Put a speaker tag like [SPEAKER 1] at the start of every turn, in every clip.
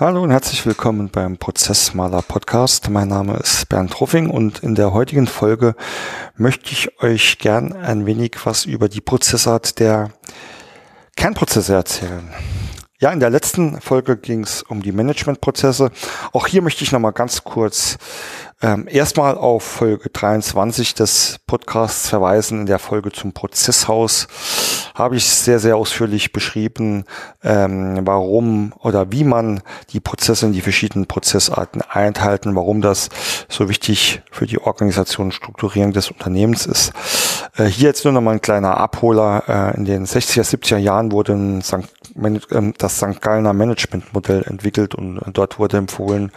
[SPEAKER 1] Hallo und herzlich willkommen beim Prozessmaler Podcast. Mein Name ist Bernd Truffing und in der heutigen Folge möchte ich euch gern ein wenig was über die Prozessart der Kernprozesse erzählen. Ja, in der letzten Folge ging es um die Managementprozesse. Auch hier möchte ich nochmal ganz kurz ähm, erstmal auf Folge 23 des Podcasts verweisen. In der Folge zum Prozesshaus habe ich sehr, sehr ausführlich beschrieben, ähm, warum oder wie man die Prozesse in die verschiedenen Prozessarten einteilen, warum das so wichtig für die Organisation und Strukturierung des Unternehmens ist. Äh, hier jetzt nur noch mal ein kleiner Abholer. Äh, in den 60er, 70er Jahren wurde St. Ähm, das St. Gallner Managementmodell entwickelt und dort wurde empfohlen,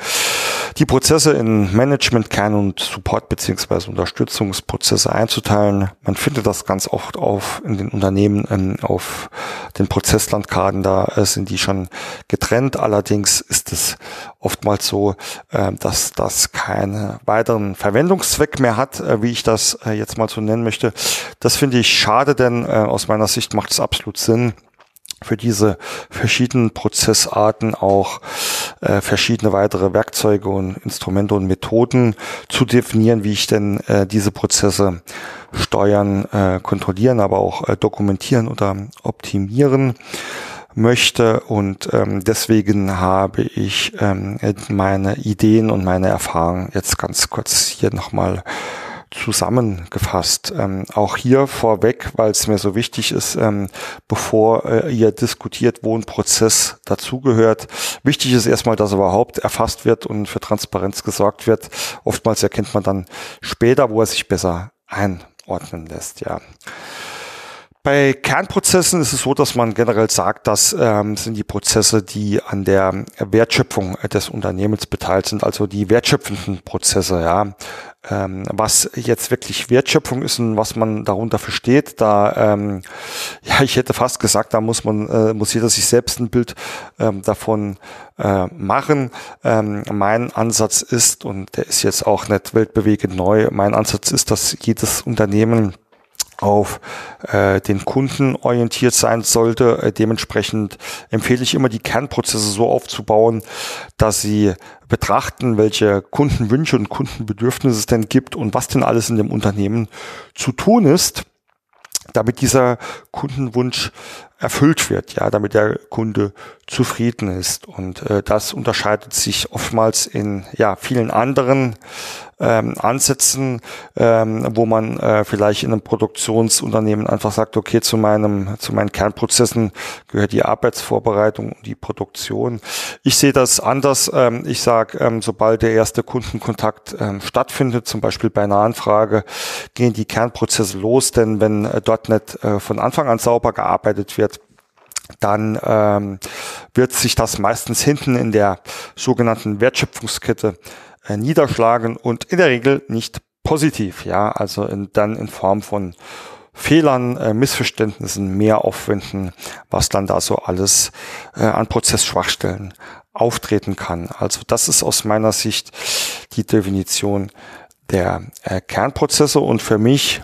[SPEAKER 1] die Prozesse in Management, Kern und Support beziehungsweise Unterstützungsprozesse einzuteilen. Man findet das ganz oft auf in den Unternehmen ähm, auf den Prozesslandkarten, da äh, sind die schon getrennt. Allerdings ist es oftmals so, äh, dass das keinen weiteren Verwendungszweck mehr hat, äh, wie ich das äh, jetzt mal so nennen möchte. Das finde ich schade, denn äh, aus meiner Sicht macht es absolut Sinn, für diese verschiedenen Prozessarten auch äh, verschiedene weitere Werkzeuge und Instrumente und Methoden zu definieren, wie ich denn äh, diese Prozesse steuern, äh, kontrollieren, aber auch äh, dokumentieren oder optimieren möchte. Und ähm, deswegen habe ich ähm, meine Ideen und meine Erfahrungen jetzt ganz kurz hier nochmal zusammengefasst. Ähm, auch hier vorweg, weil es mir so wichtig ist, ähm, bevor äh, ihr diskutiert, wo ein Prozess dazugehört. Wichtig ist erstmal, dass er überhaupt erfasst wird und für Transparenz gesorgt wird. Oftmals erkennt man dann später, wo er sich besser einordnen lässt. Ja. Bei Kernprozessen ist es so, dass man generell sagt, das ähm, sind die Prozesse, die an der Wertschöpfung des Unternehmens beteiligt sind, also die wertschöpfenden Prozesse. Ja, ähm, was jetzt wirklich Wertschöpfung ist und was man darunter versteht, da ähm, ja, ich hätte fast gesagt, da muss man äh, muss jeder sich selbst ein Bild ähm, davon äh, machen. Ähm, mein Ansatz ist und der ist jetzt auch nicht weltbewegend neu. Mein Ansatz ist, dass jedes Unternehmen auf äh, den Kunden orientiert sein sollte. Äh, dementsprechend empfehle ich immer, die Kernprozesse so aufzubauen, dass sie betrachten, welche Kundenwünsche und Kundenbedürfnisse es denn gibt und was denn alles in dem Unternehmen zu tun ist, damit dieser Kundenwunsch erfüllt wird, ja, damit der Kunde zufrieden ist. Und äh, das unterscheidet sich oftmals in ja vielen anderen ähm, Ansätzen, ähm, wo man äh, vielleicht in einem Produktionsunternehmen einfach sagt, okay, zu meinem zu meinen Kernprozessen gehört die Arbeitsvorbereitung und die Produktion. Ich sehe das anders. Ähm, ich sage, ähm, sobald der erste Kundenkontakt ähm, stattfindet, zum Beispiel bei einer Anfrage, gehen die Kernprozesse los, denn wenn äh, dort nicht äh, von Anfang an sauber gearbeitet wird, dann ähm, wird sich das meistens hinten in der sogenannten Wertschöpfungskette niederschlagen und in der Regel nicht positiv, ja, also in, dann in Form von Fehlern, äh, Missverständnissen, Mehraufwänden, was dann da so alles äh, an Prozessschwachstellen auftreten kann. Also das ist aus meiner Sicht die Definition der äh, Kernprozesse und für mich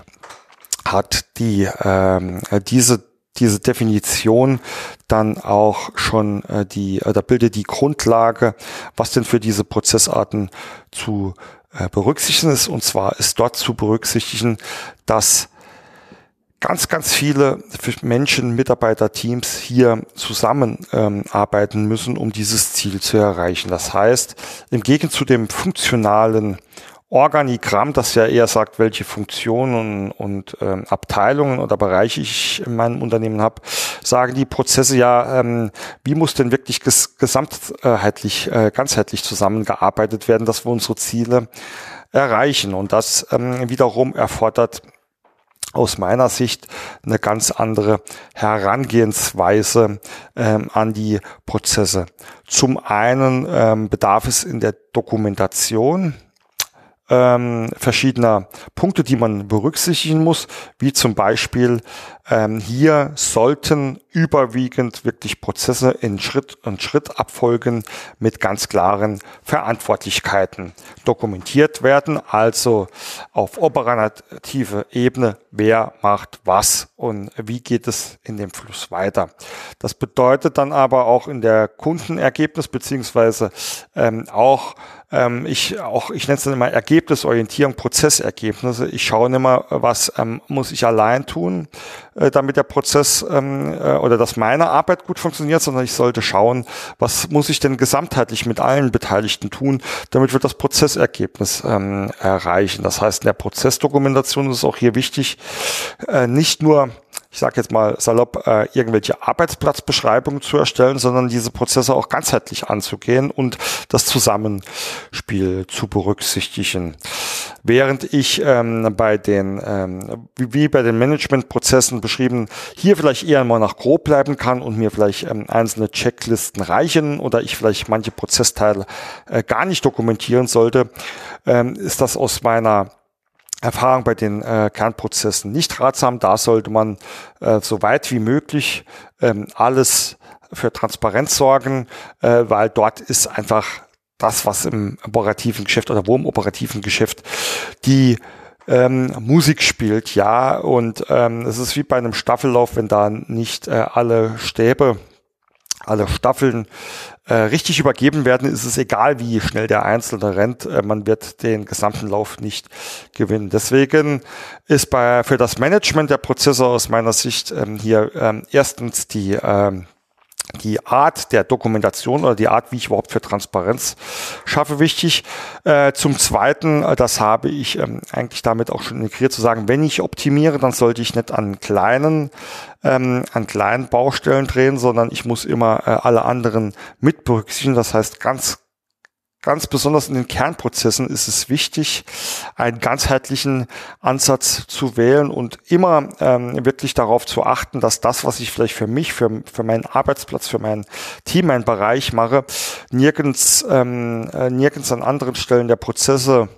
[SPEAKER 1] hat die ähm, diese diese Definition dann auch schon äh, die, äh, da bildet die Grundlage, was denn für diese Prozessarten zu äh, berücksichtigen ist. Und zwar ist dort zu berücksichtigen, dass ganz, ganz viele Menschen, Mitarbeiter, Teams hier zusammenarbeiten ähm, müssen, um dieses Ziel zu erreichen. Das heißt, im Gegensatz zu dem funktionalen Organigramm, das ja eher sagt, welche Funktionen und ähm, Abteilungen oder Bereiche ich in meinem Unternehmen habe, sagen die Prozesse ja, ähm, wie muss denn wirklich ges gesamtheitlich, äh, ganzheitlich zusammengearbeitet werden, dass wir unsere Ziele erreichen. Und das ähm, wiederum erfordert aus meiner Sicht eine ganz andere Herangehensweise ähm, an die Prozesse. Zum einen ähm, bedarf es in der Dokumentation ähm, verschiedener Punkte, die man berücksichtigen muss, wie zum Beispiel ähm, hier sollten überwiegend wirklich Prozesse in Schritt und Schritt abfolgen mit ganz klaren Verantwortlichkeiten dokumentiert werden, also auf operative Ebene, wer macht was und wie geht es in dem Fluss weiter. Das bedeutet dann aber auch in der Kundenergebnis beziehungsweise ähm, auch ähm, ich auch, ich nenne es dann immer Ergebnisorientierung, Prozessergebnisse. Ich schaue nicht mal, was ähm, muss ich allein tun, äh, damit der Prozess ähm, äh, oder dass meine Arbeit gut funktioniert, sondern ich sollte schauen, was muss ich denn gesamtheitlich mit allen Beteiligten tun, damit wir das Prozessergebnis ähm, erreichen. Das heißt, in der Prozessdokumentation ist es auch hier wichtig, äh, nicht nur ich sage jetzt mal salopp, äh, irgendwelche Arbeitsplatzbeschreibungen zu erstellen, sondern diese Prozesse auch ganzheitlich anzugehen und das Zusammenspiel zu berücksichtigen. Während ich ähm, bei den, ähm, wie, bei den Managementprozessen beschrieben, hier vielleicht eher mal nach grob bleiben kann und mir vielleicht ähm, einzelne Checklisten reichen oder ich vielleicht manche Prozessteile äh, gar nicht dokumentieren sollte, ähm, ist das aus meiner Erfahrung bei den äh, Kernprozessen nicht ratsam. Da sollte man äh, so weit wie möglich ähm, alles für Transparenz sorgen, äh, weil dort ist einfach das, was im operativen Geschäft oder wo im operativen Geschäft die ähm, Musik spielt, ja. Und ähm, es ist wie bei einem Staffellauf, wenn da nicht äh, alle Stäbe alle Staffeln äh, richtig übergeben werden, ist es egal, wie schnell der Einzelne rennt, äh, man wird den gesamten Lauf nicht gewinnen. Deswegen ist bei, für das Management der Prozesse aus meiner Sicht ähm, hier ähm, erstens die ähm, die Art der Dokumentation oder die Art, wie ich überhaupt für Transparenz schaffe, wichtig. Äh, zum Zweiten, äh, das habe ich ähm, eigentlich damit auch schon integriert, zu sagen, wenn ich optimiere, dann sollte ich nicht an kleinen, ähm, an kleinen Baustellen drehen, sondern ich muss immer äh, alle anderen mit berücksichtigen. Das heißt, ganz Ganz besonders in den Kernprozessen ist es wichtig, einen ganzheitlichen Ansatz zu wählen und immer ähm, wirklich darauf zu achten, dass das, was ich vielleicht für mich, für, für meinen Arbeitsplatz, für mein Team, meinen Bereich mache, nirgends, ähm, äh, nirgends an anderen Stellen der Prozesse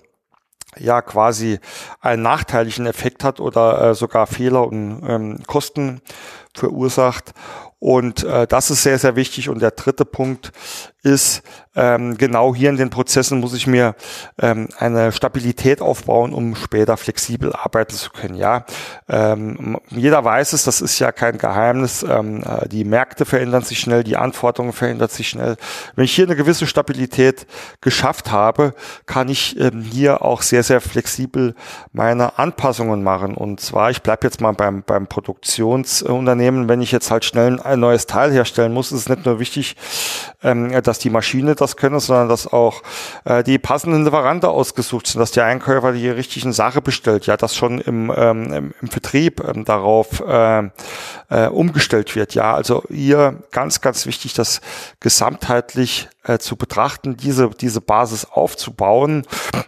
[SPEAKER 1] ja quasi einen nachteiligen Effekt hat oder äh, sogar Fehler und ähm, Kosten verursacht. Und äh, das ist sehr, sehr wichtig. Und der dritte Punkt ist, ähm, genau hier in den Prozessen muss ich mir ähm, eine Stabilität aufbauen, um später flexibel arbeiten zu können. Ja, ähm, jeder weiß es, das ist ja kein Geheimnis. Ähm, äh, die Märkte verändern sich schnell, die Anforderungen verändern sich schnell. Wenn ich hier eine gewisse Stabilität geschafft habe, kann ich ähm, hier auch sehr, sehr flexibel meine Anpassungen machen. Und zwar, ich bleibe jetzt mal beim, beim Produktionsunternehmen, wenn ich jetzt halt schnell ein neues Teil herstellen muss, ist es nicht nur wichtig, ähm, dass die Maschine das können, sondern dass auch äh, die passenden Lieferanten ausgesucht sind, dass der Einkäufer die richtigen Sache bestellt, ja, dass schon im, ähm, im, Vertrieb ähm, darauf äh, äh, umgestellt wird. Ja, also hier ganz, ganz wichtig, das gesamtheitlich äh, zu betrachten, diese, diese Basis aufzubauen.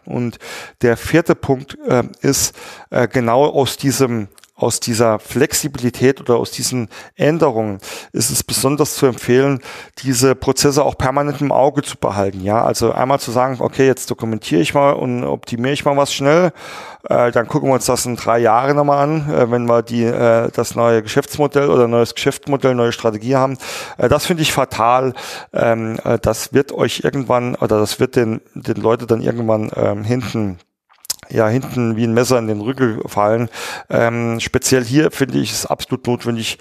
[SPEAKER 1] Und der vierte Punkt äh, ist äh, genau aus diesem aus dieser Flexibilität oder aus diesen Änderungen ist es besonders zu empfehlen, diese Prozesse auch permanent im Auge zu behalten. Ja, also einmal zu sagen, okay, jetzt dokumentiere ich mal und optimiere ich mal was schnell. Äh, dann gucken wir uns das in drei Jahren nochmal an, äh, wenn wir die, äh, das neue Geschäftsmodell oder neues Geschäftsmodell, neue Strategie haben. Äh, das finde ich fatal. Ähm, äh, das wird euch irgendwann oder das wird den, den Leute dann irgendwann ähm, hinten ja hinten wie ein Messer in den Rücken fallen. Ähm, speziell hier finde ich es absolut notwendig,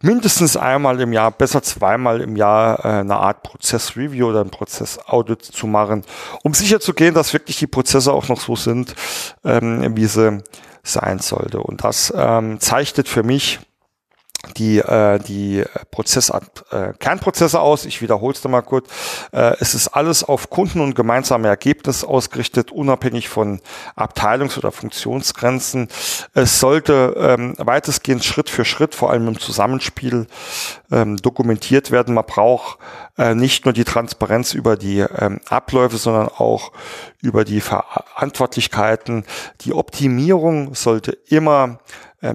[SPEAKER 1] mindestens einmal im Jahr, besser zweimal im Jahr äh, eine Art Prozessreview oder ein Prozessaudit zu machen, um sicher zu gehen, dass wirklich die Prozesse auch noch so sind, ähm, wie sie sein sollte. Und das ähm, zeichnet für mich die, äh, die Prozess, äh, Kernprozesse aus. Ich wiederhole es mal kurz. Äh, es ist alles auf Kunden und gemeinsame Ergebnisse ausgerichtet, unabhängig von Abteilungs- oder Funktionsgrenzen. Es sollte ähm, weitestgehend Schritt für Schritt, vor allem im Zusammenspiel, ähm, dokumentiert werden. Man braucht äh, nicht nur die Transparenz über die ähm, Abläufe, sondern auch über die Verantwortlichkeiten. Die Optimierung sollte immer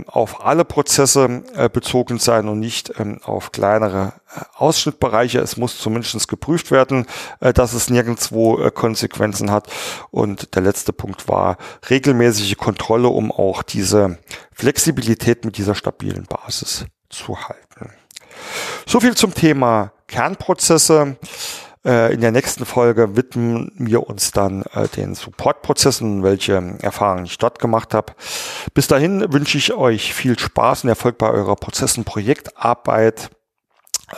[SPEAKER 1] auf alle Prozesse äh, bezogen sein und nicht ähm, auf kleinere äh, Ausschnittbereiche. Es muss zumindest geprüft werden, äh, dass es nirgendwo Konsequenzen hat. Und der letzte Punkt war regelmäßige Kontrolle, um auch diese Flexibilität mit dieser stabilen Basis zu halten. So viel zum Thema Kernprozesse. Äh, in der nächsten Folge widmen wir uns dann äh, den Supportprozessen, welche Erfahrungen ich dort gemacht habe. Bis dahin wünsche ich euch viel Spaß und Erfolg bei eurer Prozess- und Projektarbeit.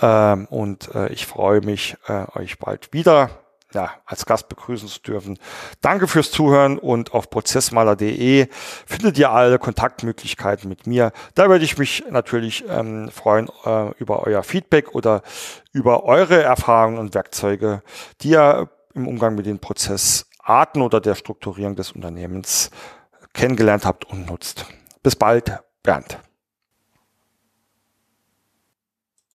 [SPEAKER 1] Ähm, und äh, ich freue mich, euch bald wieder ja, als Gast begrüßen zu dürfen. Danke fürs Zuhören und auf prozessmaler.de findet ihr alle Kontaktmöglichkeiten mit mir. Da würde ich mich natürlich ähm, freuen äh, über euer Feedback oder über eure Erfahrungen und Werkzeuge, die ihr im Umgang mit den Prozessarten oder der Strukturierung des Unternehmens kennengelernt habt und nutzt. Bis bald, Bernd.